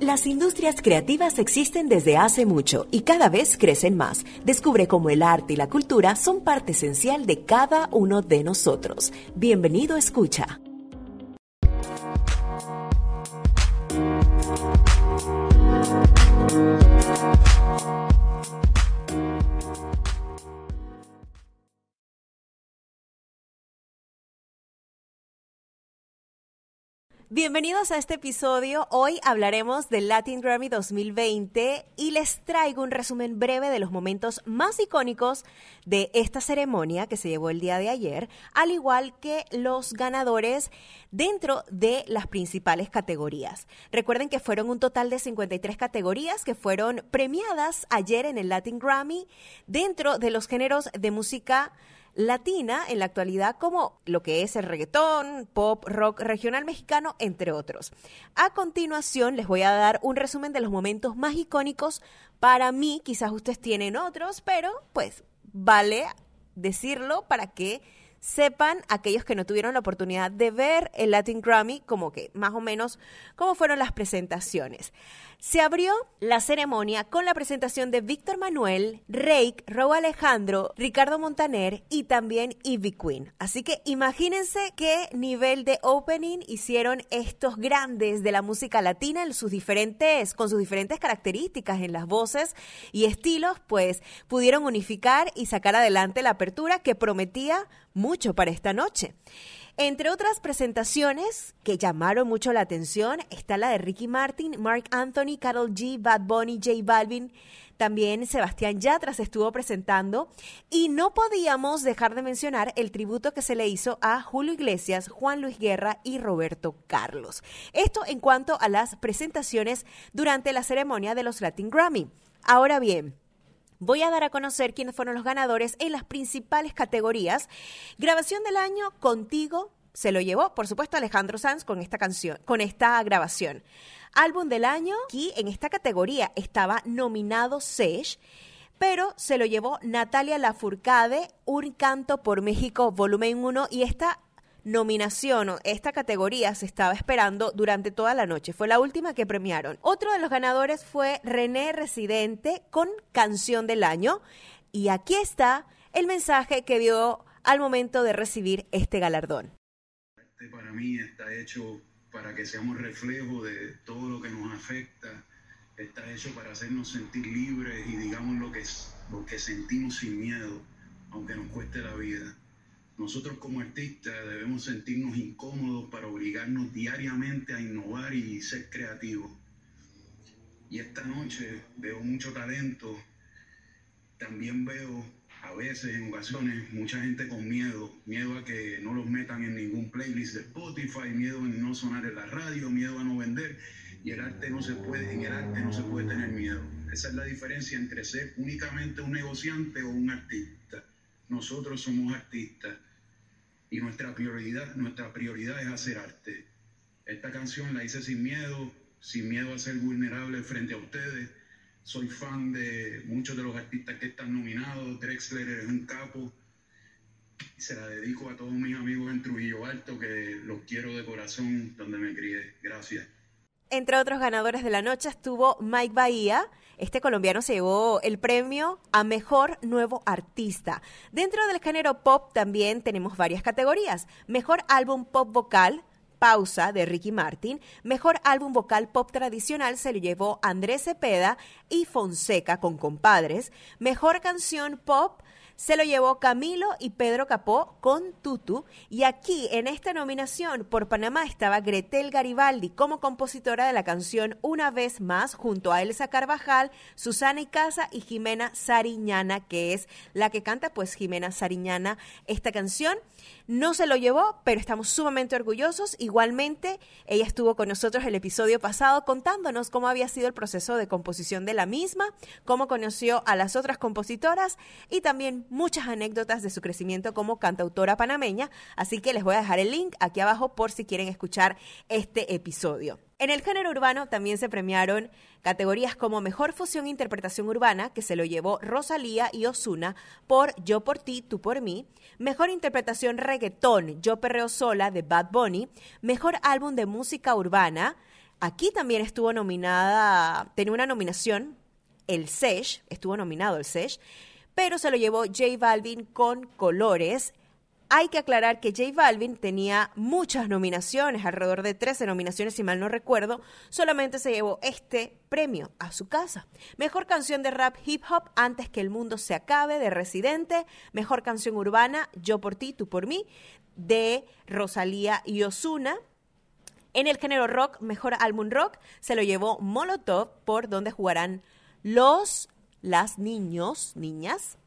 Las industrias creativas existen desde hace mucho y cada vez crecen más. Descubre cómo el arte y la cultura son parte esencial de cada uno de nosotros. Bienvenido Escucha. Bienvenidos a este episodio. Hoy hablaremos del Latin Grammy 2020 y les traigo un resumen breve de los momentos más icónicos de esta ceremonia que se llevó el día de ayer, al igual que los ganadores dentro de las principales categorías. Recuerden que fueron un total de 53 categorías que fueron premiadas ayer en el Latin Grammy dentro de los géneros de música latina en la actualidad como lo que es el reggaetón, pop, rock regional mexicano, entre otros. A continuación les voy a dar un resumen de los momentos más icónicos para mí, quizás ustedes tienen otros, pero pues vale decirlo para que sepan aquellos que no tuvieron la oportunidad de ver el Latin Grammy, como que más o menos cómo fueron las presentaciones. Se abrió la ceremonia con la presentación de Víctor Manuel, Rake, Raúl Alejandro, Ricardo Montaner y también Ivy Queen. Así que imagínense qué nivel de opening hicieron estos grandes de la música latina en sus diferentes, con sus diferentes características en las voces y estilos, pues pudieron unificar y sacar adelante la apertura que prometía mucho para esta noche. Entre otras presentaciones que llamaron mucho la atención está la de Ricky Martin, Mark Anthony, Carol G, Bad Bunny, J Balvin. También Sebastián Yatra se estuvo presentando y no podíamos dejar de mencionar el tributo que se le hizo a Julio Iglesias, Juan Luis Guerra y Roberto Carlos. Esto en cuanto a las presentaciones durante la ceremonia de los Latin Grammy. Ahora bien, Voy a dar a conocer quiénes fueron los ganadores en las principales categorías. Grabación del año contigo se lo llevó, por supuesto, Alejandro Sanz con esta canción, con esta grabación. Álbum del año, aquí en esta categoría estaba nominado Sesh pero se lo llevó Natalia Lafourcade, Un canto por México, volumen 1, y esta nominación o esta categoría se estaba esperando durante toda la noche. Fue la última que premiaron. Otro de los ganadores fue René Residente con Canción del Año. Y aquí está el mensaje que dio al momento de recibir este galardón. Este para mí está hecho para que seamos reflejo de todo lo que nos afecta. Está hecho para hacernos sentir libres y digamos lo que, lo que sentimos sin miedo, aunque nos cueste la vida. Nosotros como artistas debemos sentirnos incómodos para obligarnos diariamente a innovar y ser creativos. Y esta noche veo mucho talento, también veo a veces, en ocasiones, mucha gente con miedo, miedo a que no los metan en ningún playlist de Spotify, miedo a no sonar en la radio, miedo a no vender. Y el arte no se puede, en el arte no se puede tener miedo. Esa es la diferencia entre ser únicamente un negociante o un artista. Nosotros somos artistas y nuestra prioridad, nuestra prioridad es hacer arte. Esta canción la hice sin miedo, sin miedo a ser vulnerable frente a ustedes. Soy fan de muchos de los artistas que están nominados. Drexler es un capo. Se la dedico a todos mis amigos en Trujillo Alto, que los quiero de corazón donde me crié. Gracias. Entre otros ganadores de la noche estuvo Mike Bahía. Este colombiano se llevó el premio a Mejor Nuevo Artista. Dentro del género pop también tenemos varias categorías. Mejor Álbum Pop Vocal, Pausa de Ricky Martin. Mejor álbum vocal pop tradicional se lo llevó Andrés Cepeda y Fonseca con Compadres. Mejor canción pop se lo llevó Camilo y Pedro Capó con Tutu. Y aquí, en esta nominación por Panamá, estaba Gretel Garibaldi como compositora de la canción Una vez más, junto a Elsa Carvajal, Susana Icaza y Jimena Sariñana, que es la que canta, pues Jimena Sariñana, esta canción. No se lo llevó, pero estamos sumamente orgullosos. Igualmente, ella estuvo con nosotros el episodio pasado contándonos cómo había sido el proceso de composición de la misma, cómo conoció a las otras compositoras y también muchas anécdotas de su crecimiento como cantautora panameña. Así que les voy a dejar el link aquí abajo por si quieren escuchar este episodio. En el género urbano también se premiaron categorías como Mejor Fusión e Interpretación Urbana, que se lo llevó Rosalía y Osuna por Yo por ti, tú por mí. Mejor Interpretación Reggaetón, Yo Perreo Sola de Bad Bunny. Mejor Álbum de Música Urbana, Aquí también estuvo nominada, tenía una nominación, el SESH, estuvo nominado el SESH, pero se lo llevó J Balvin con Colores. Hay que aclarar que J Balvin tenía muchas nominaciones, alrededor de 13 nominaciones si mal no recuerdo, solamente se llevó este premio a su casa. Mejor canción de rap hip hop Antes que el mundo se acabe de Residente, mejor canción urbana Yo por ti, tú por mí de Rosalía y Osuna. En el género rock, mejor álbum rock, se lo llevó Molotov, por donde jugarán los, las niños, niñas.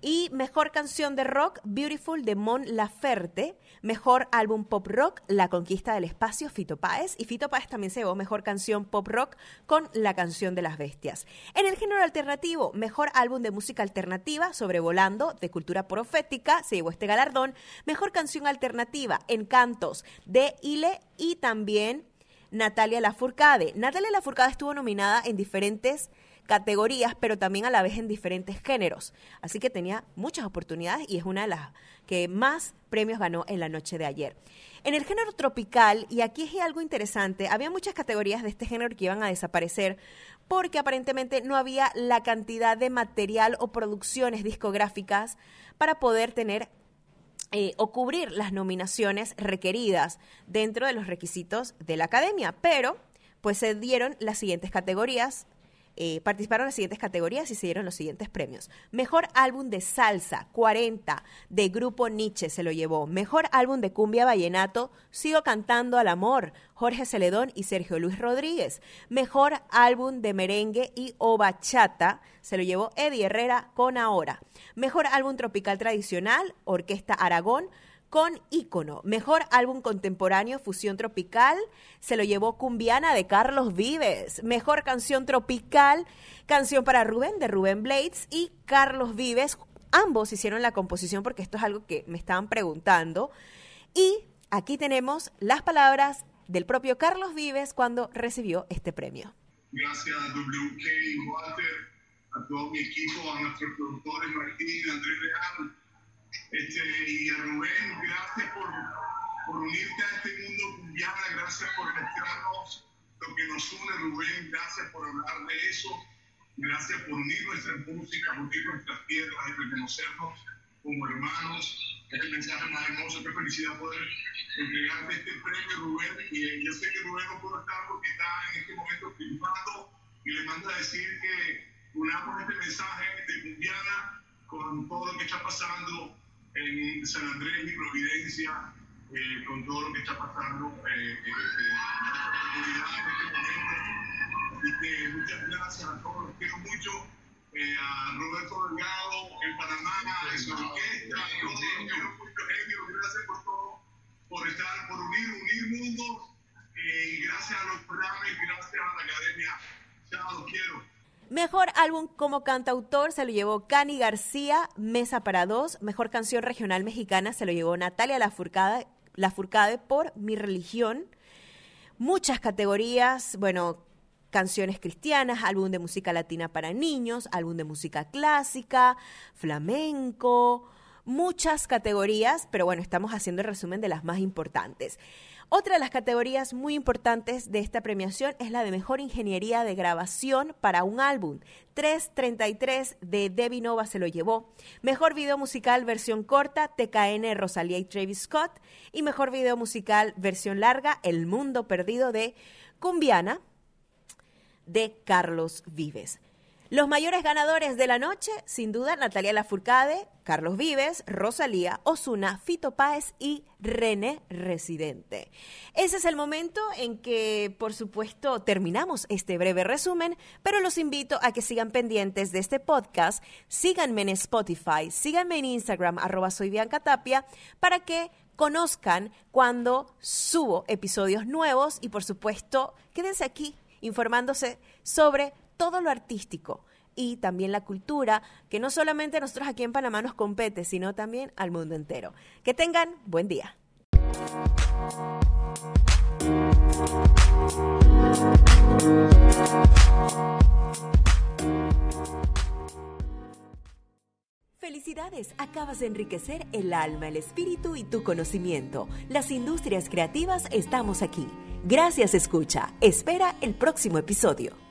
Y mejor canción de rock, Beautiful de Mon Laferte. Mejor álbum pop rock, La Conquista del Espacio, Fito Páez. Y Fito Páez también se llevó mejor canción pop rock con La Canción de las Bestias. En el género alternativo, mejor álbum de música alternativa, Sobrevolando, de Cultura Profética, se llevó este galardón. Mejor canción alternativa, Encantos, de Ile y también Natalia Lafourcade. Natalia Lafourcade estuvo nominada en diferentes categorías, pero también a la vez en diferentes géneros. Así que tenía muchas oportunidades y es una de las que más premios ganó en la noche de ayer. En el género tropical, y aquí es algo interesante, había muchas categorías de este género que iban a desaparecer porque aparentemente no había la cantidad de material o producciones discográficas para poder tener eh, o cubrir las nominaciones requeridas dentro de los requisitos de la academia. Pero, pues se dieron las siguientes categorías eh, participaron las siguientes categorías y se dieron los siguientes premios. Mejor álbum de salsa, 40, de Grupo Nietzsche se lo llevó. Mejor álbum de cumbia vallenato, Sigo cantando al amor, Jorge Celedón y Sergio Luis Rodríguez. Mejor álbum de merengue y o bachata, se lo llevó Eddie Herrera con Ahora. Mejor álbum tropical tradicional, Orquesta Aragón, con Ícono. Mejor álbum contemporáneo, Fusión Tropical, se lo llevó Cumbiana de Carlos Vives. Mejor canción tropical, Canción para Rubén de Rubén Blades y Carlos Vives. Ambos hicieron la composición porque esto es algo que me estaban preguntando. Y aquí tenemos las palabras del propio Carlos Vives cuando recibió este premio. Gracias a WK Walter, a todo mi equipo, a nuestros productores Martín Andrés Real este, y a Rubén, gracias por, por unirte a este mundo cumbiana, gracias por mostrarnos lo que nos une, Rubén, gracias por hablar de eso, gracias por unir nuestra música, unir nuestras tierras y reconocernos como hermanos. Es el mensaje más hermoso, qué felicidad poder entregarte este premio, Rubén. Y yo sé que Rubén no puede estar porque está en este momento filmando y le manda a decir que unamos este mensaje de Cumbiana con todo lo que está pasando en San Andrés y Providencia, eh, con todo lo que está pasando eh, eh, en nuestra comunidad en este momento. Así que muchas gracias a todos, quiero mucho. a Roberto Delgado en Panamá, en su orquesta, todos, los quiero mucho, gracias por Mejor álbum como cantautor se lo llevó Cani García, Mesa para Dos. Mejor canción regional mexicana se lo llevó Natalia Lafourcade, Lafourcade por Mi Religión. Muchas categorías, bueno, canciones cristianas, álbum de música latina para niños, álbum de música clásica, flamenco, muchas categorías, pero bueno, estamos haciendo el resumen de las más importantes. Otra de las categorías muy importantes de esta premiación es la de mejor ingeniería de grabación para un álbum. 333 de Debbie Nova se lo llevó. Mejor video musical versión corta, TKN Rosalía y Travis Scott. Y mejor video musical versión larga, El Mundo Perdido de Cumbiana de Carlos Vives. Los mayores ganadores de la noche, sin duda, Natalia Lafourcade, Carlos Vives, Rosalía, Osuna, Fito Páez y René Residente. Ese es el momento en que, por supuesto, terminamos este breve resumen, pero los invito a que sigan pendientes de este podcast, síganme en Spotify, síganme en Instagram, arroba soy Tapia, para que conozcan cuando subo episodios nuevos y, por supuesto, quédense aquí informándose sobre todo lo artístico y también la cultura, que no solamente a nosotros aquí en Panamá nos compete, sino también al mundo entero. Que tengan buen día. Felicidades, acabas de enriquecer el alma, el espíritu y tu conocimiento. Las industrias creativas estamos aquí Gracias escucha. Espera el próximo episodio.